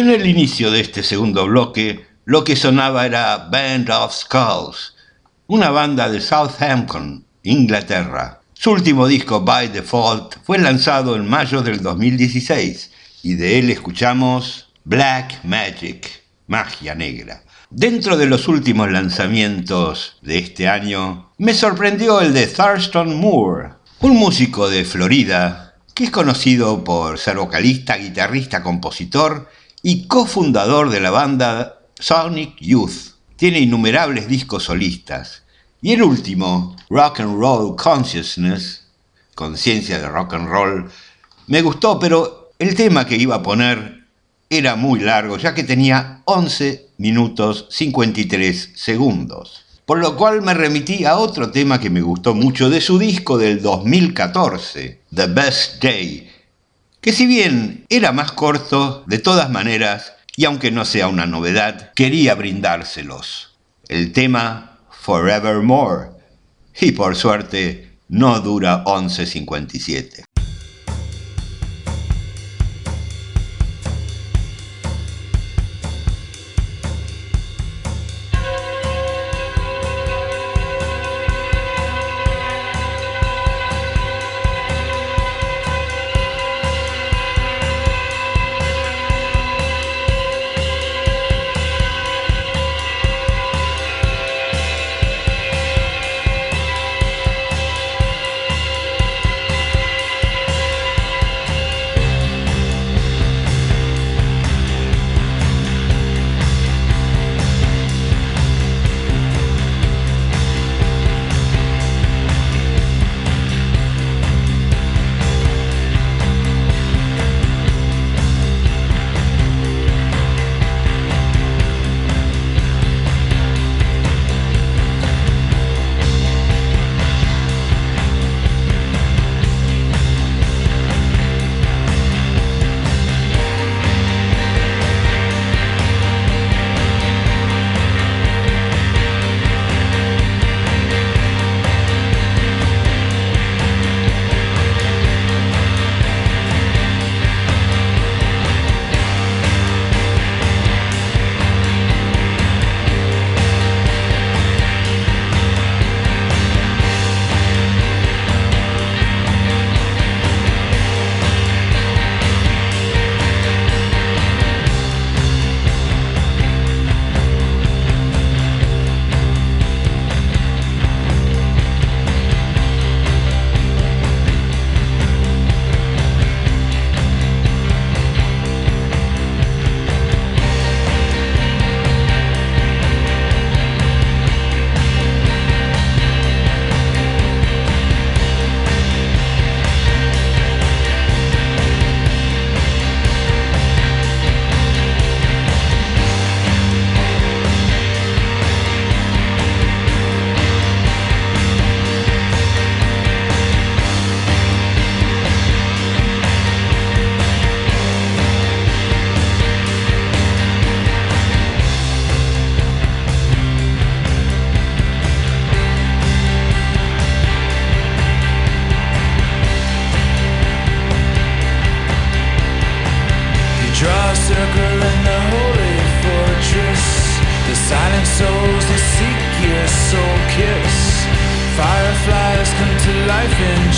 en el inicio de este segundo bloque, lo que sonaba era Band of Skulls, una banda de Southampton, Inglaterra. Su último disco, By Default, fue lanzado en mayo del 2016 y de él escuchamos Black Magic, Magia Negra. Dentro de los últimos lanzamientos de este año, me sorprendió el de Thurston Moore, un músico de Florida que es conocido por ser vocalista, guitarrista, compositor y cofundador de la banda Sonic Youth. Tiene innumerables discos solistas. Y el último, Rock and Roll Consciousness, conciencia de rock and roll, me gustó, pero el tema que iba a poner era muy largo, ya que tenía 11 minutos 53 segundos. Por lo cual me remití a otro tema que me gustó mucho de su disco del 2014, The Best Day, que si bien era más corto, de todas maneras, y aunque no sea una novedad, quería brindárselos. El tema Forevermore, y por suerte no dura 11.57.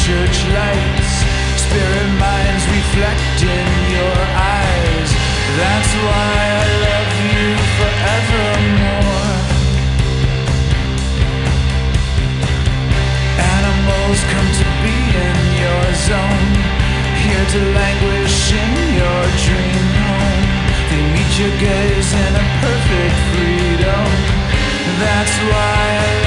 church lights, spirit minds reflect in your eyes. That's why I love you forevermore. Animals come to be in your zone, here to languish in your dream home. They meet your gaze in a perfect freedom. That's why I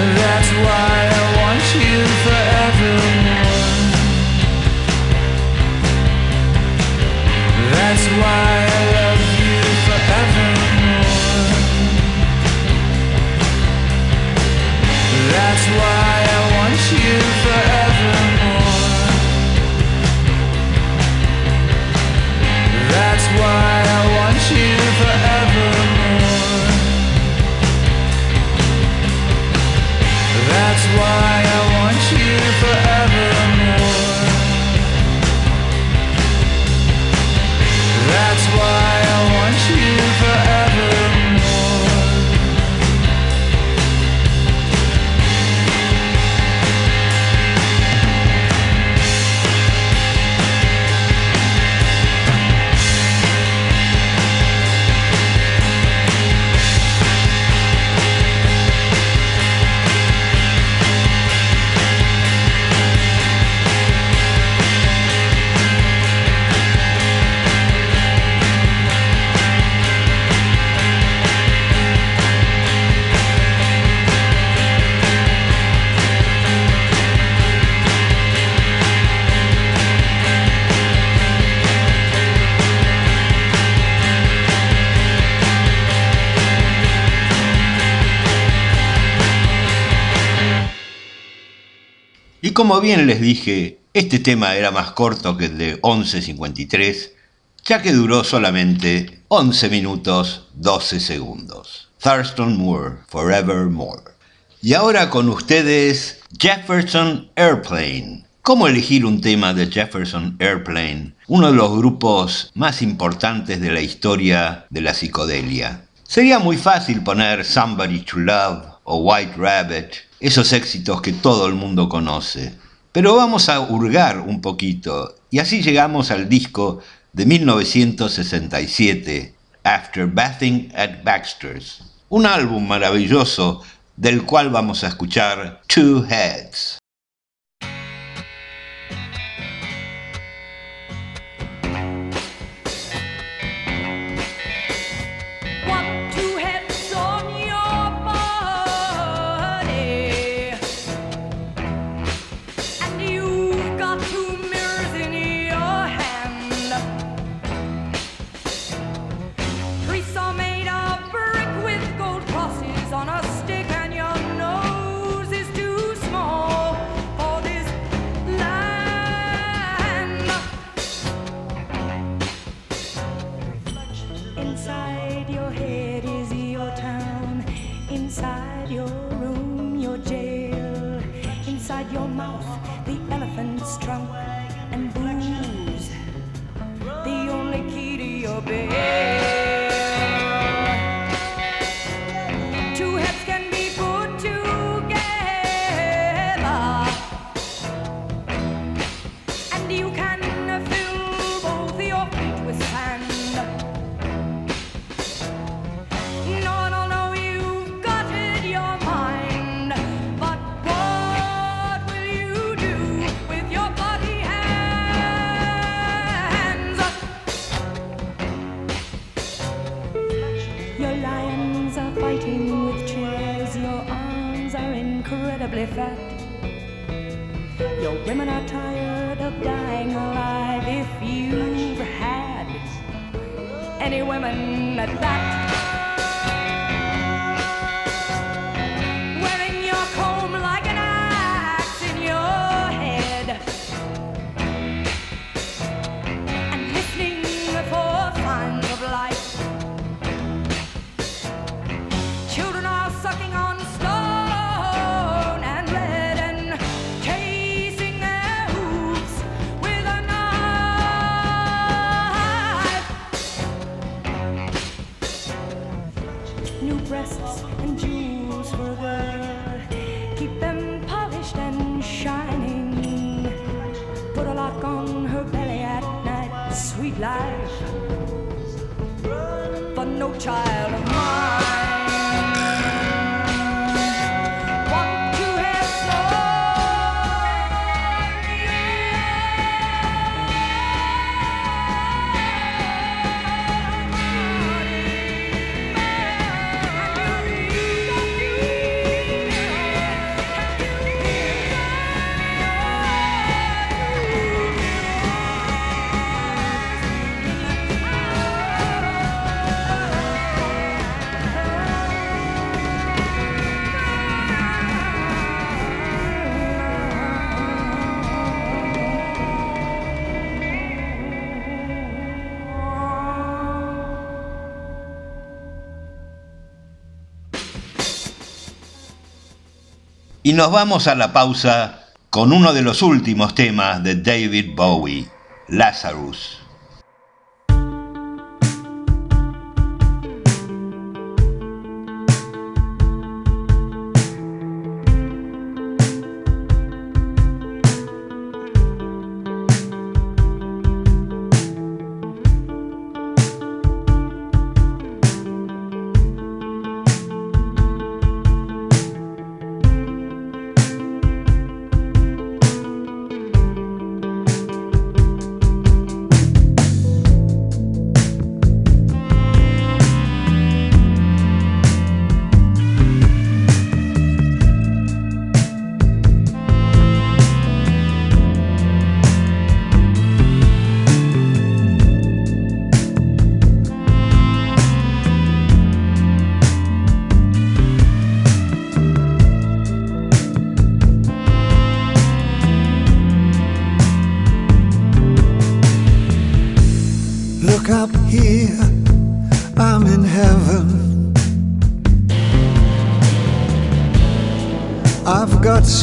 That's why I want you forevermore. That's why como bien les dije, este tema era más corto que el de 11.53, ya que duró solamente 11 minutos 12 segundos. Thurston Moore, Forevermore. Y ahora con ustedes, Jefferson Airplane. ¿Cómo elegir un tema de Jefferson Airplane, uno de los grupos más importantes de la historia de la psicodelia? Sería muy fácil poner Somebody to Love o White Rabbit esos éxitos que todo el mundo conoce. Pero vamos a hurgar un poquito y así llegamos al disco de 1967, After Bathing at Baxter's, un álbum maravilloso del cual vamos a escuchar Two Heads. Y nos vamos a la pausa con uno de los últimos temas de David Bowie, Lazarus.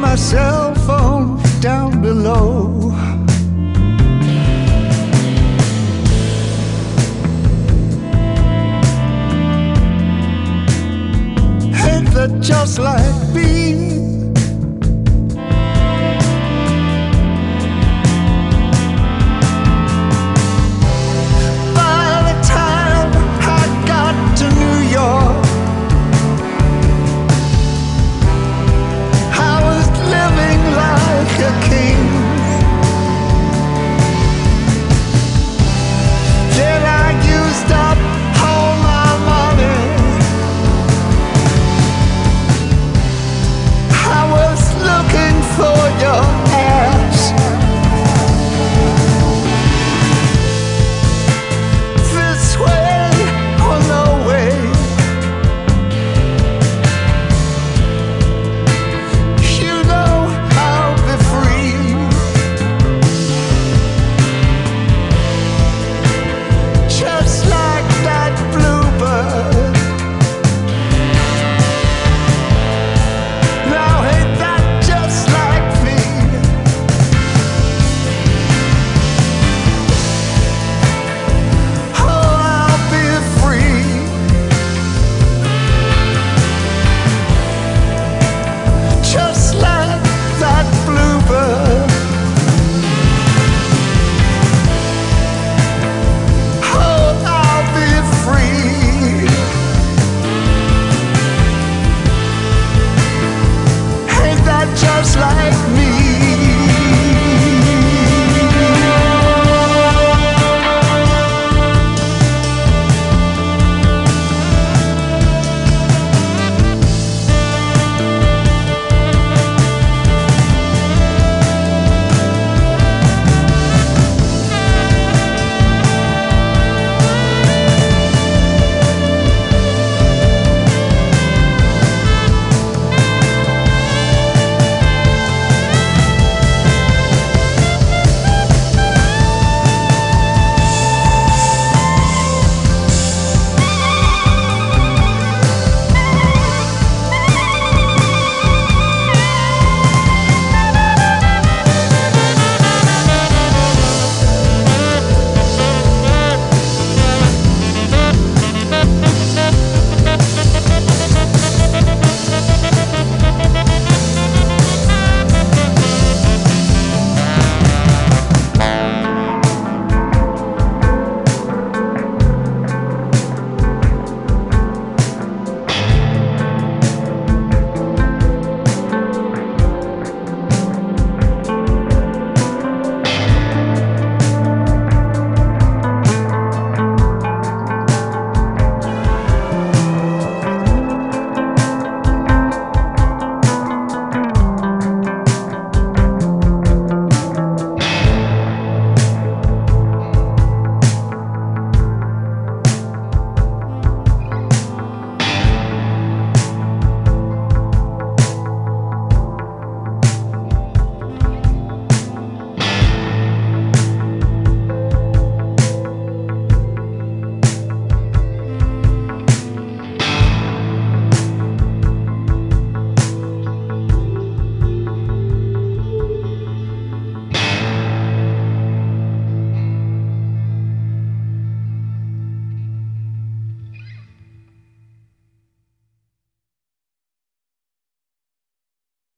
my cell phone down below. Hate that just like being.